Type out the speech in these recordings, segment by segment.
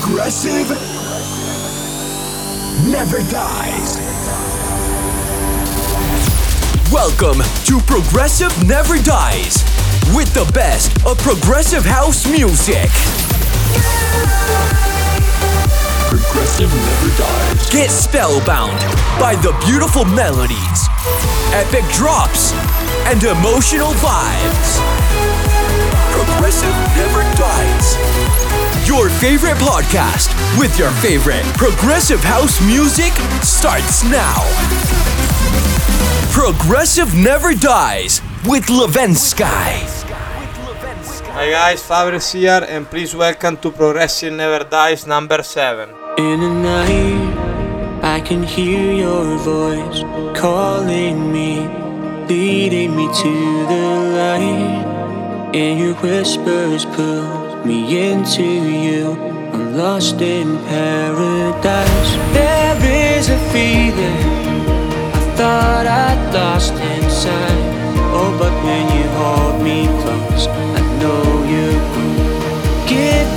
Progressive never dies. Welcome to Progressive Never Dies with the best of progressive house music. Progressive never dies. Get spellbound by the beautiful melodies, epic drops, and emotional vibes. Progressive never dies. Your favorite podcast with your favorite progressive house music starts now. Progressive Never Dies with Levensky. Hi guys, Fabrice here and please welcome to Progressive Never Dies number 7. In the night, I can hear your voice calling me, leading me to the light. And your whispers pull me into you. I'm lost in paradise. There is a feeling I thought I'd lost inside. Oh, but when you hold me close, I know you give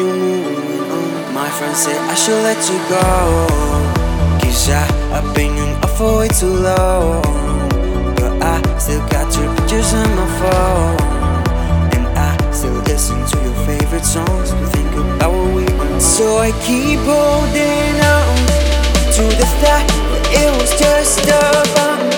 My friends said I should let you go. Cause I've been young up for way too long. But I still got your pictures on my phone. And I still listen to your favorite songs to think about what we went. So I keep holding on to the thought that it was just a bump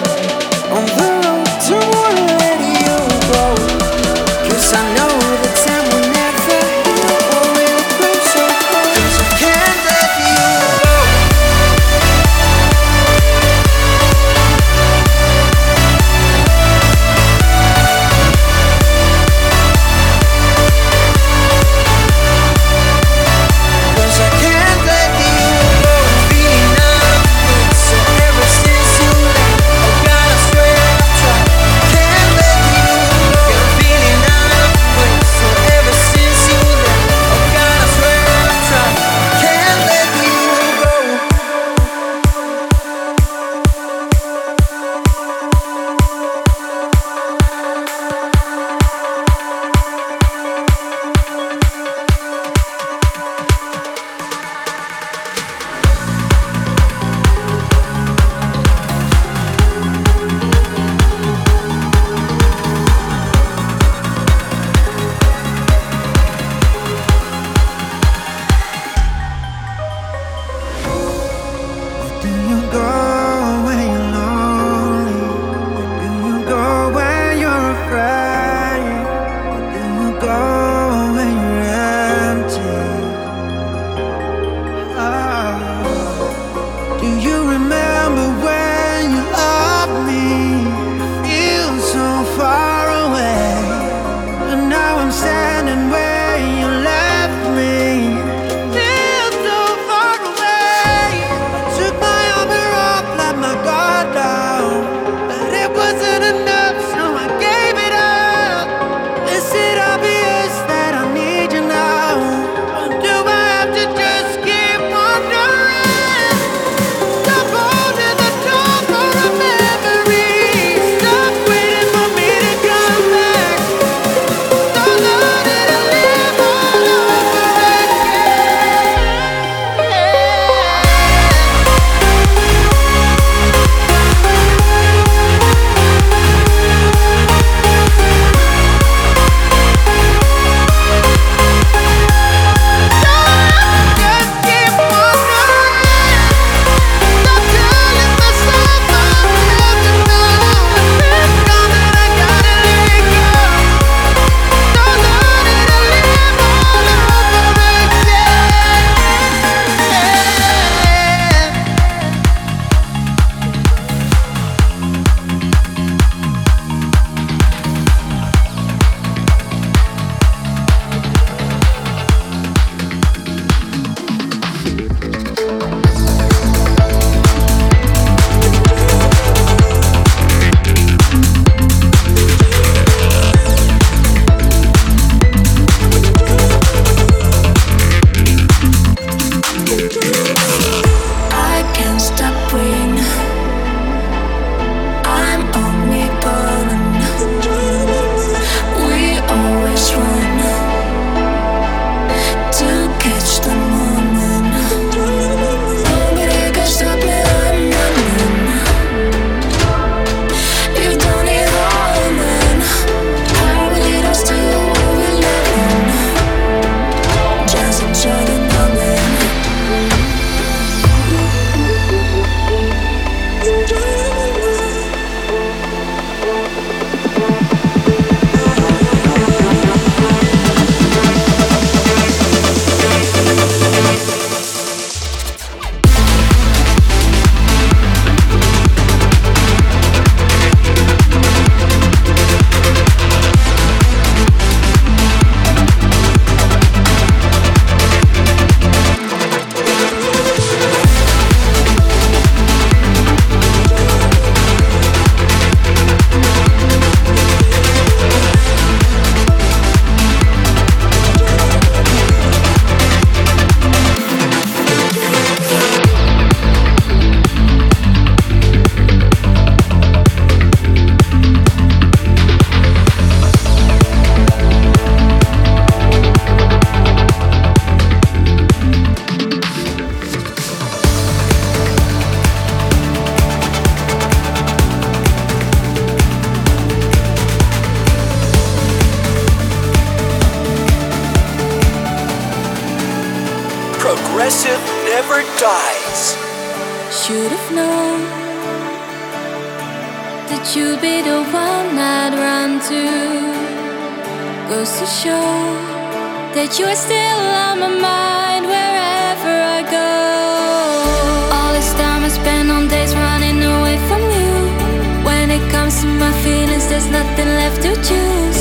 my feelings, there's nothing left to choose.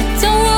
I don't want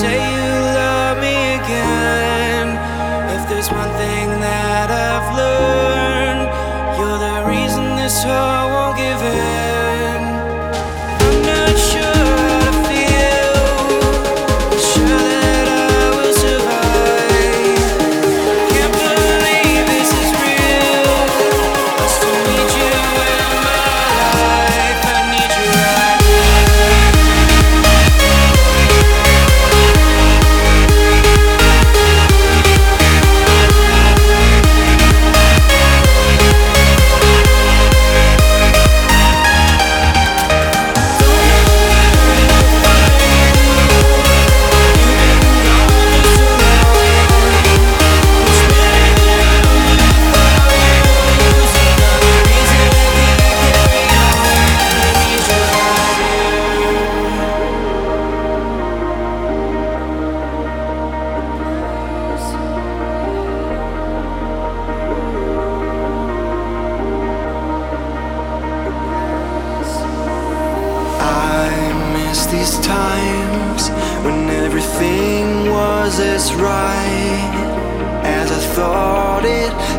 say is right. As I thought it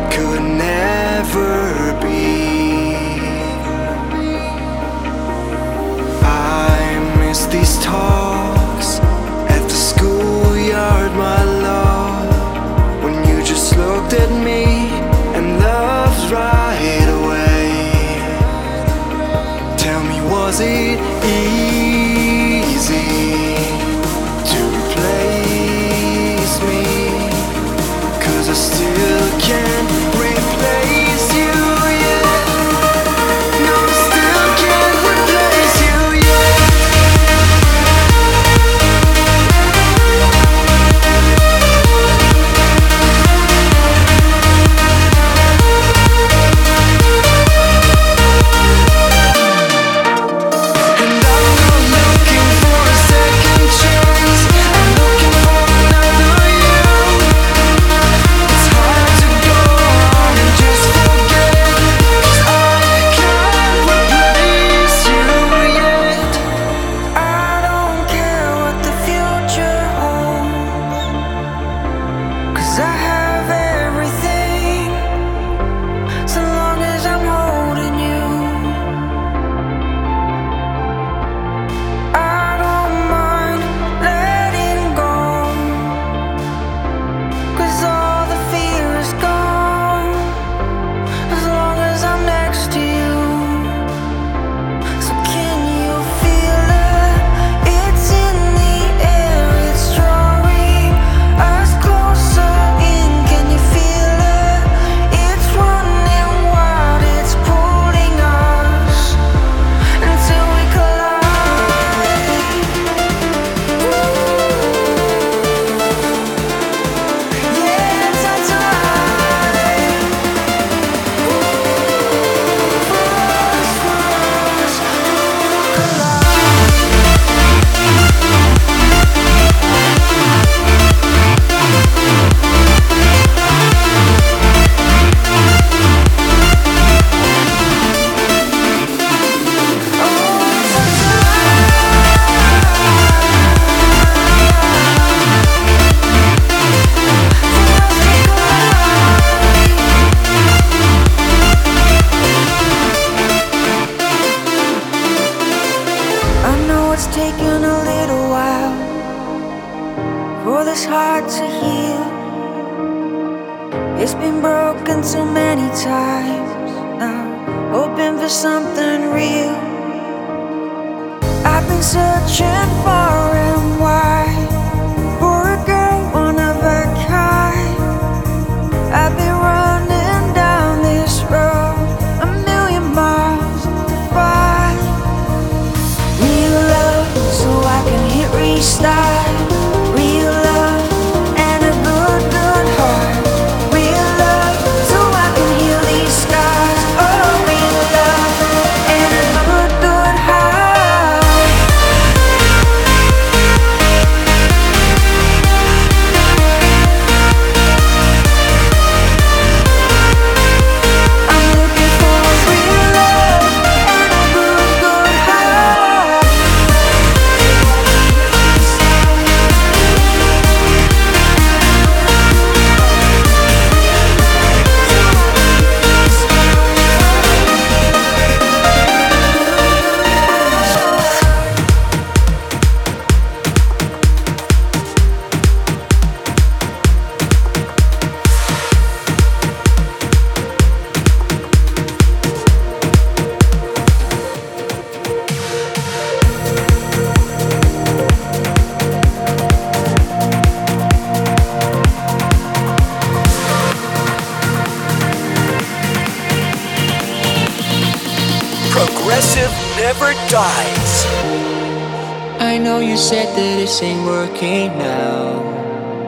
that this ain't working now.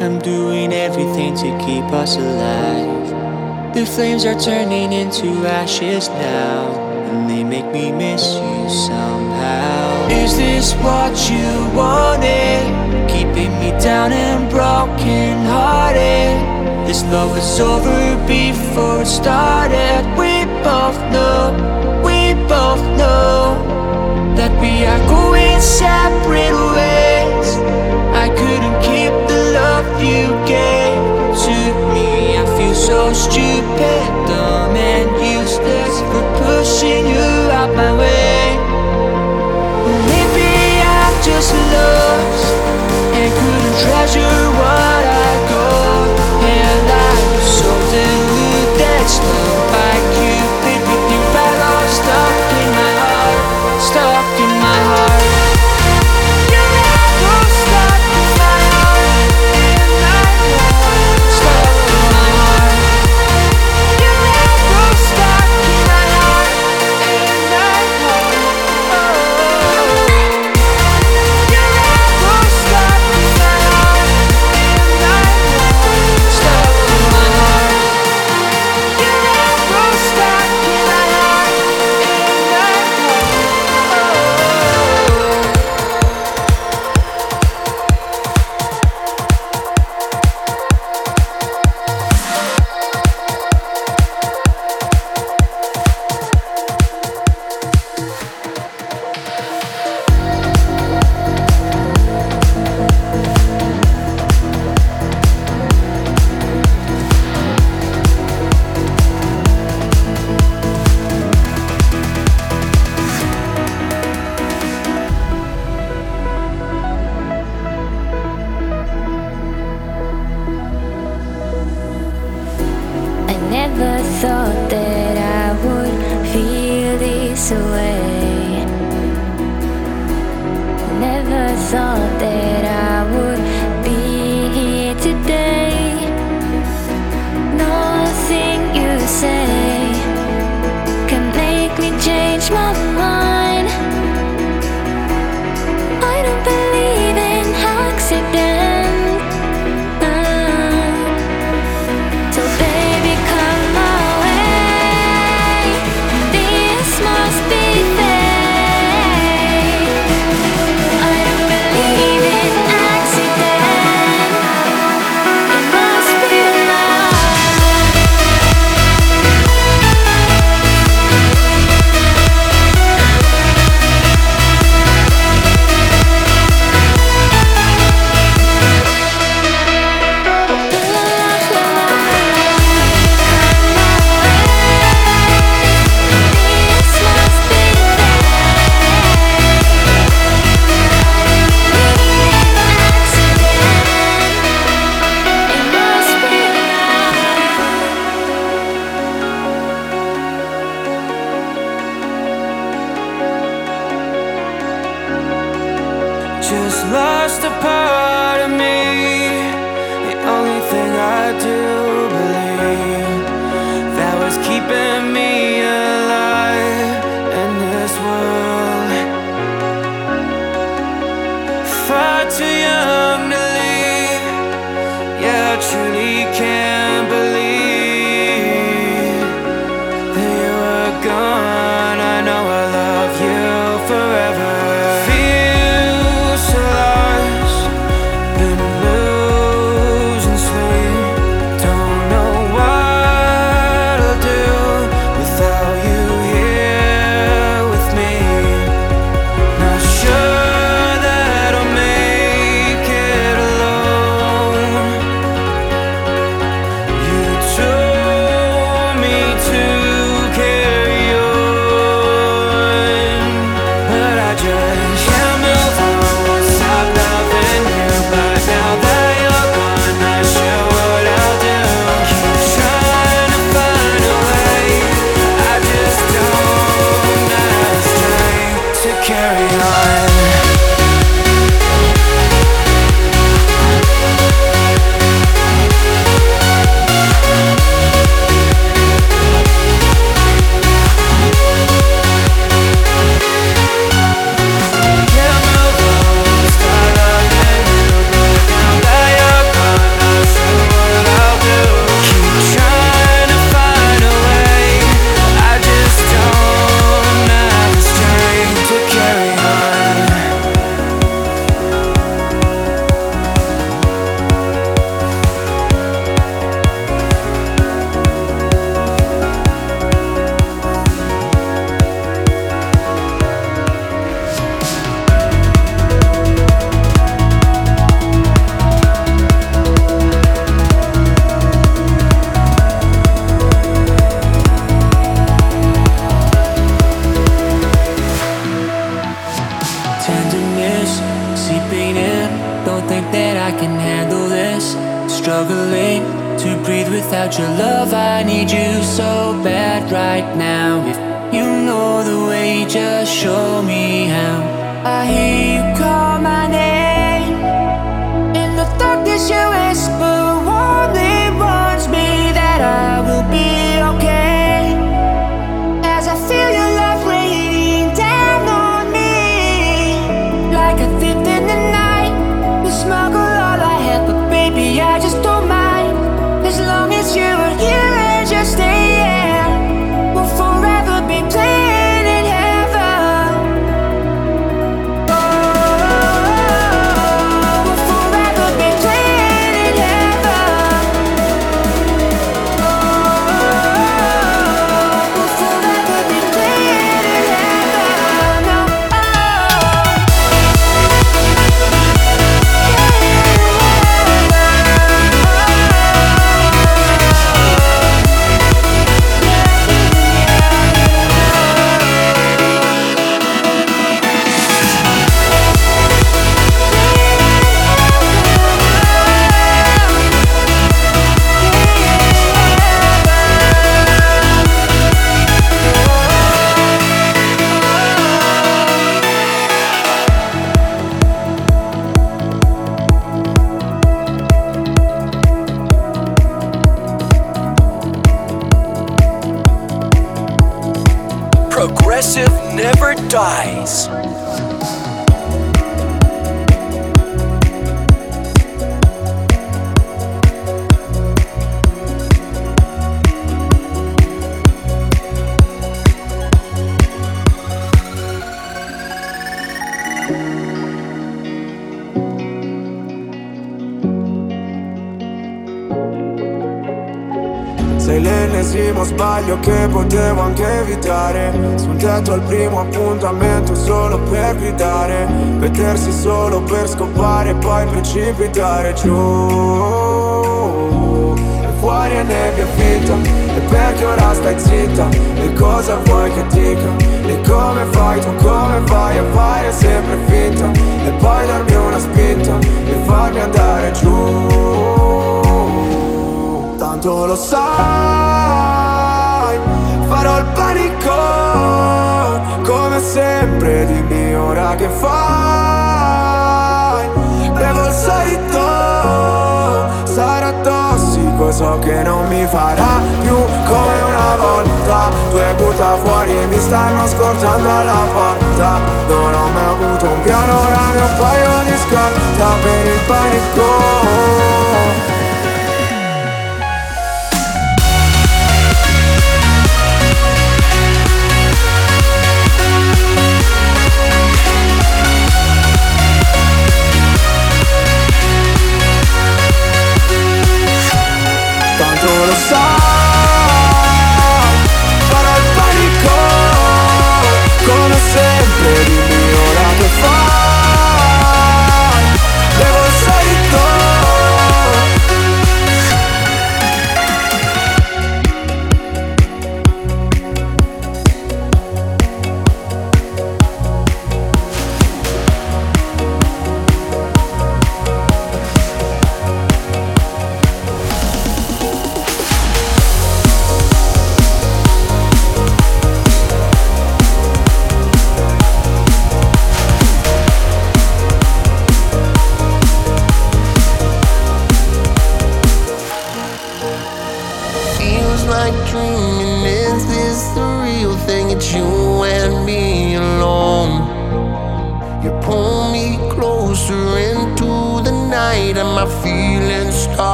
I'm doing everything to keep us alive. The flames are turning into ashes now, and they make me miss you somehow. Is this what you wanted? Keeping me down and broken hearted. This love is over before it started. We both know, we both know that we are going separate ways couldn't keep the love you gave to me. I feel so stupid, dumb, and useless for pushing you out my way. Maybe I just lost and couldn't treasure. dietro al primo appuntamento solo per gridare Vedersi solo per scopare e poi precipitare giù. E fuori è nebbia finta E perché ora stai zitta? E cosa vuoi che dica? E come fai tu come fai a fare sempre finta? E poi darmi una spinta E farmi andare giù. Tanto lo sai Farò il manicò Come sempre dimmi ora che fai. Bevo il solito Sarà tossico, so che non mi farà più come una volta. Due butta fuori mi stanno scorgiando alla porta. Non ho mai avuto un piano, ora ne ho un paio di scarta Per il panico.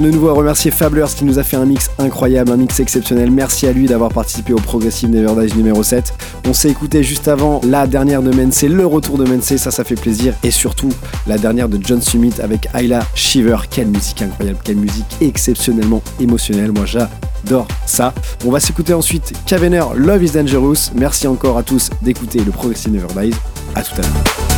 de nouveau à remercier Fablers qui nous a fait un mix incroyable, un mix exceptionnel. Merci à lui d'avoir participé au Progressive Never Dies numéro 7. On s'est écouté juste avant la dernière de Mensei, le retour de Mensei, ça ça fait plaisir. Et surtout la dernière de John Summit avec Ayla Shiver. Quelle musique incroyable, quelle musique exceptionnellement émotionnelle. Moi j'adore ça. On va s'écouter ensuite Cavener Love is Dangerous. Merci encore à tous d'écouter le Progressive Never Dies. À tout à l'heure.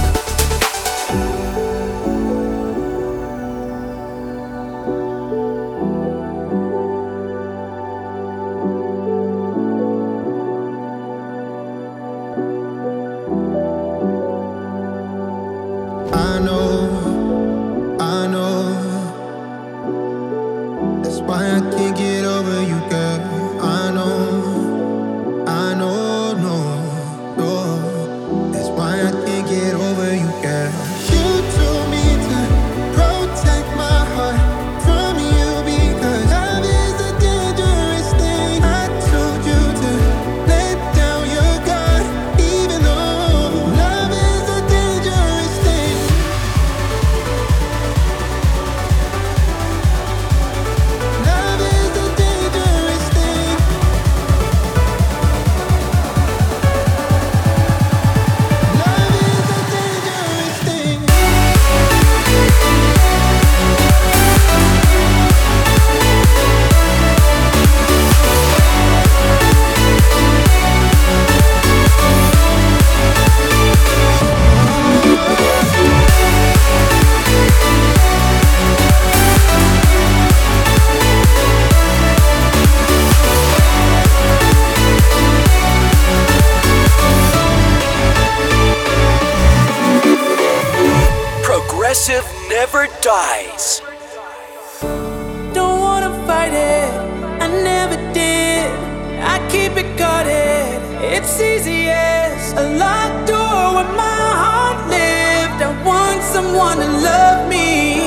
wanna love me.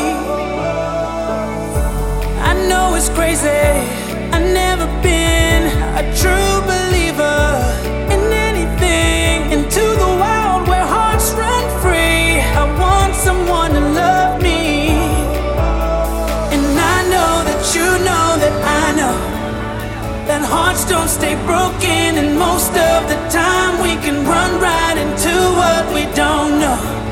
I know it's crazy. I've never been a true believer in anything. Into the wild where hearts run free. I want someone to love me. And I know that you know that I know that hearts don't stay broken. And most of the time we can run right into what we don't know.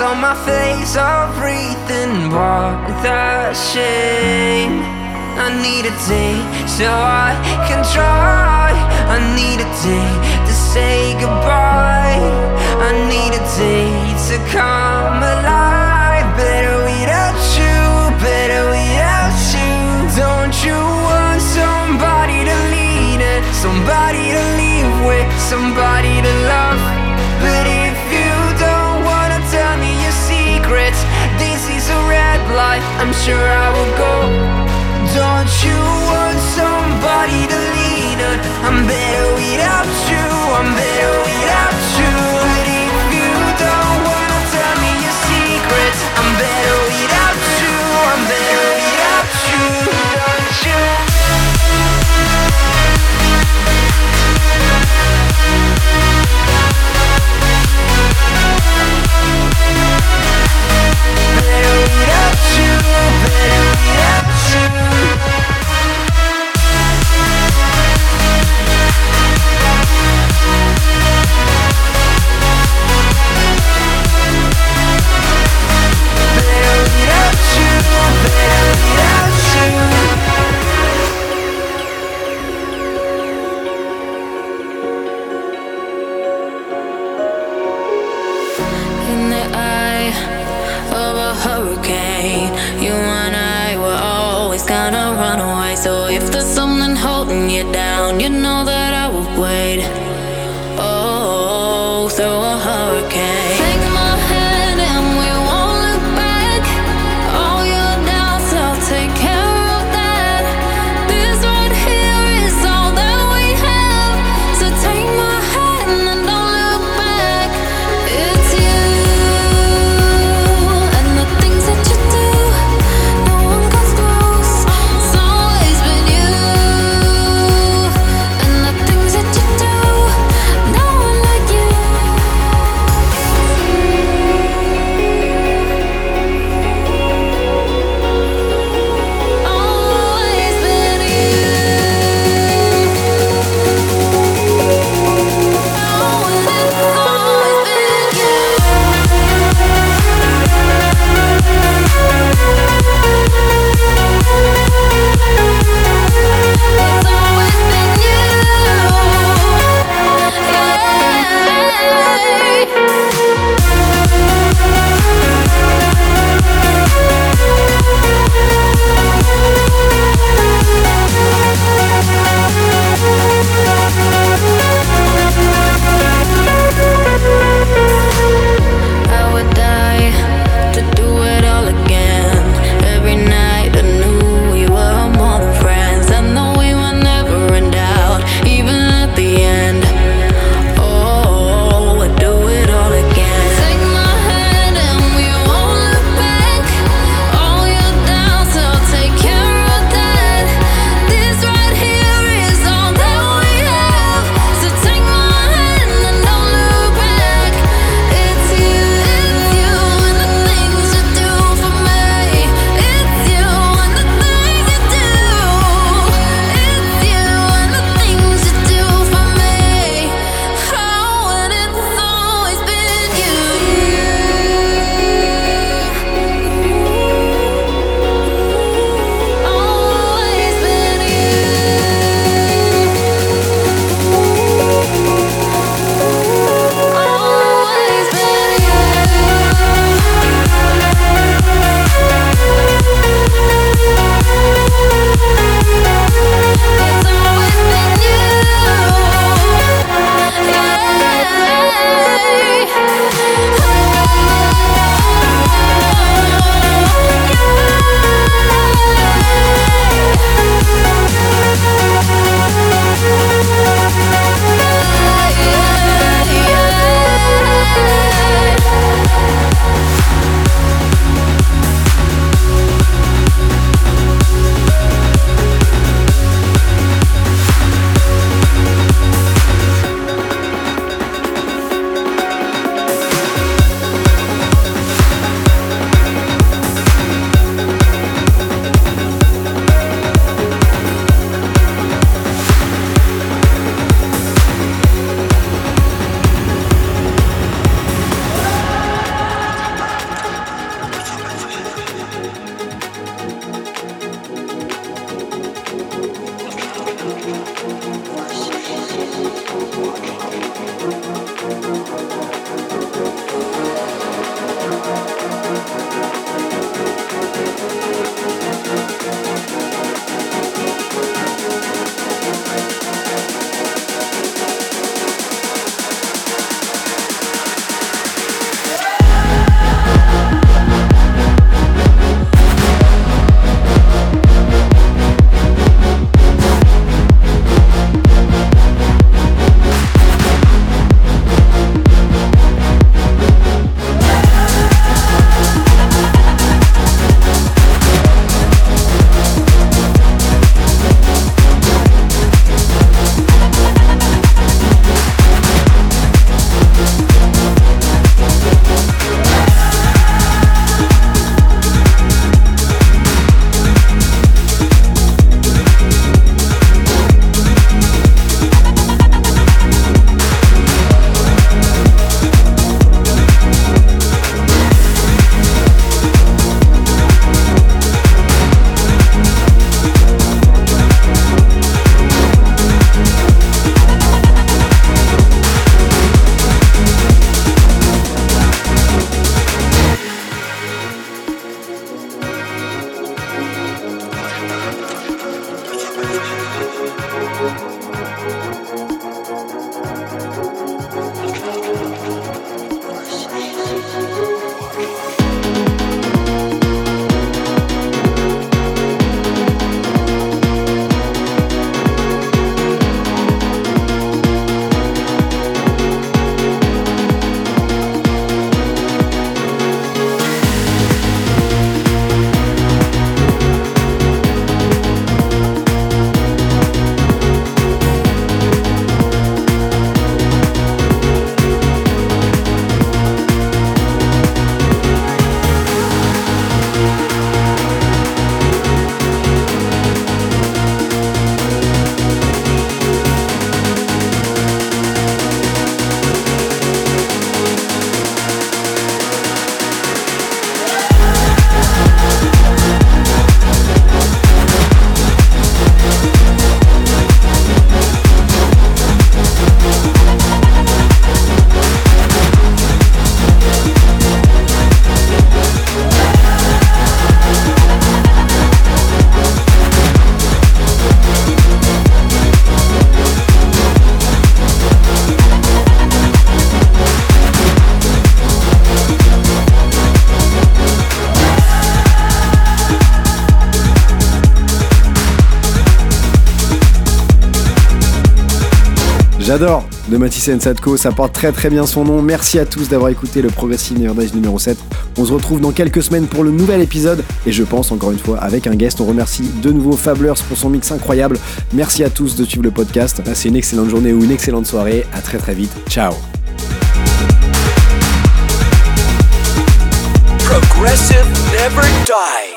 On my face, I'm breathing What the shame. I need a day so I can try. I need a day to say goodbye. I need a day to come alive. Better without you, better without you. Don't you want somebody to lean in Somebody to live with, somebody to love. But a red light, I'm sure I will go. Don't you want somebody to lean on? I'm better without you, I'm better without you. But if you don't wanna tell me your secrets I'm better without you, I'm better without you Without you, better without you J'adore de Matisse Sadko, ça porte très très bien son nom. Merci à tous d'avoir écouté le Progressive Dies numéro 7. On se retrouve dans quelques semaines pour le nouvel épisode et je pense encore une fois avec un guest. On remercie de nouveau Fablers pour son mix incroyable. Merci à tous de suivre le podcast. Passez une excellente journée ou une excellente soirée. À très très vite. Ciao. Progressive never dies.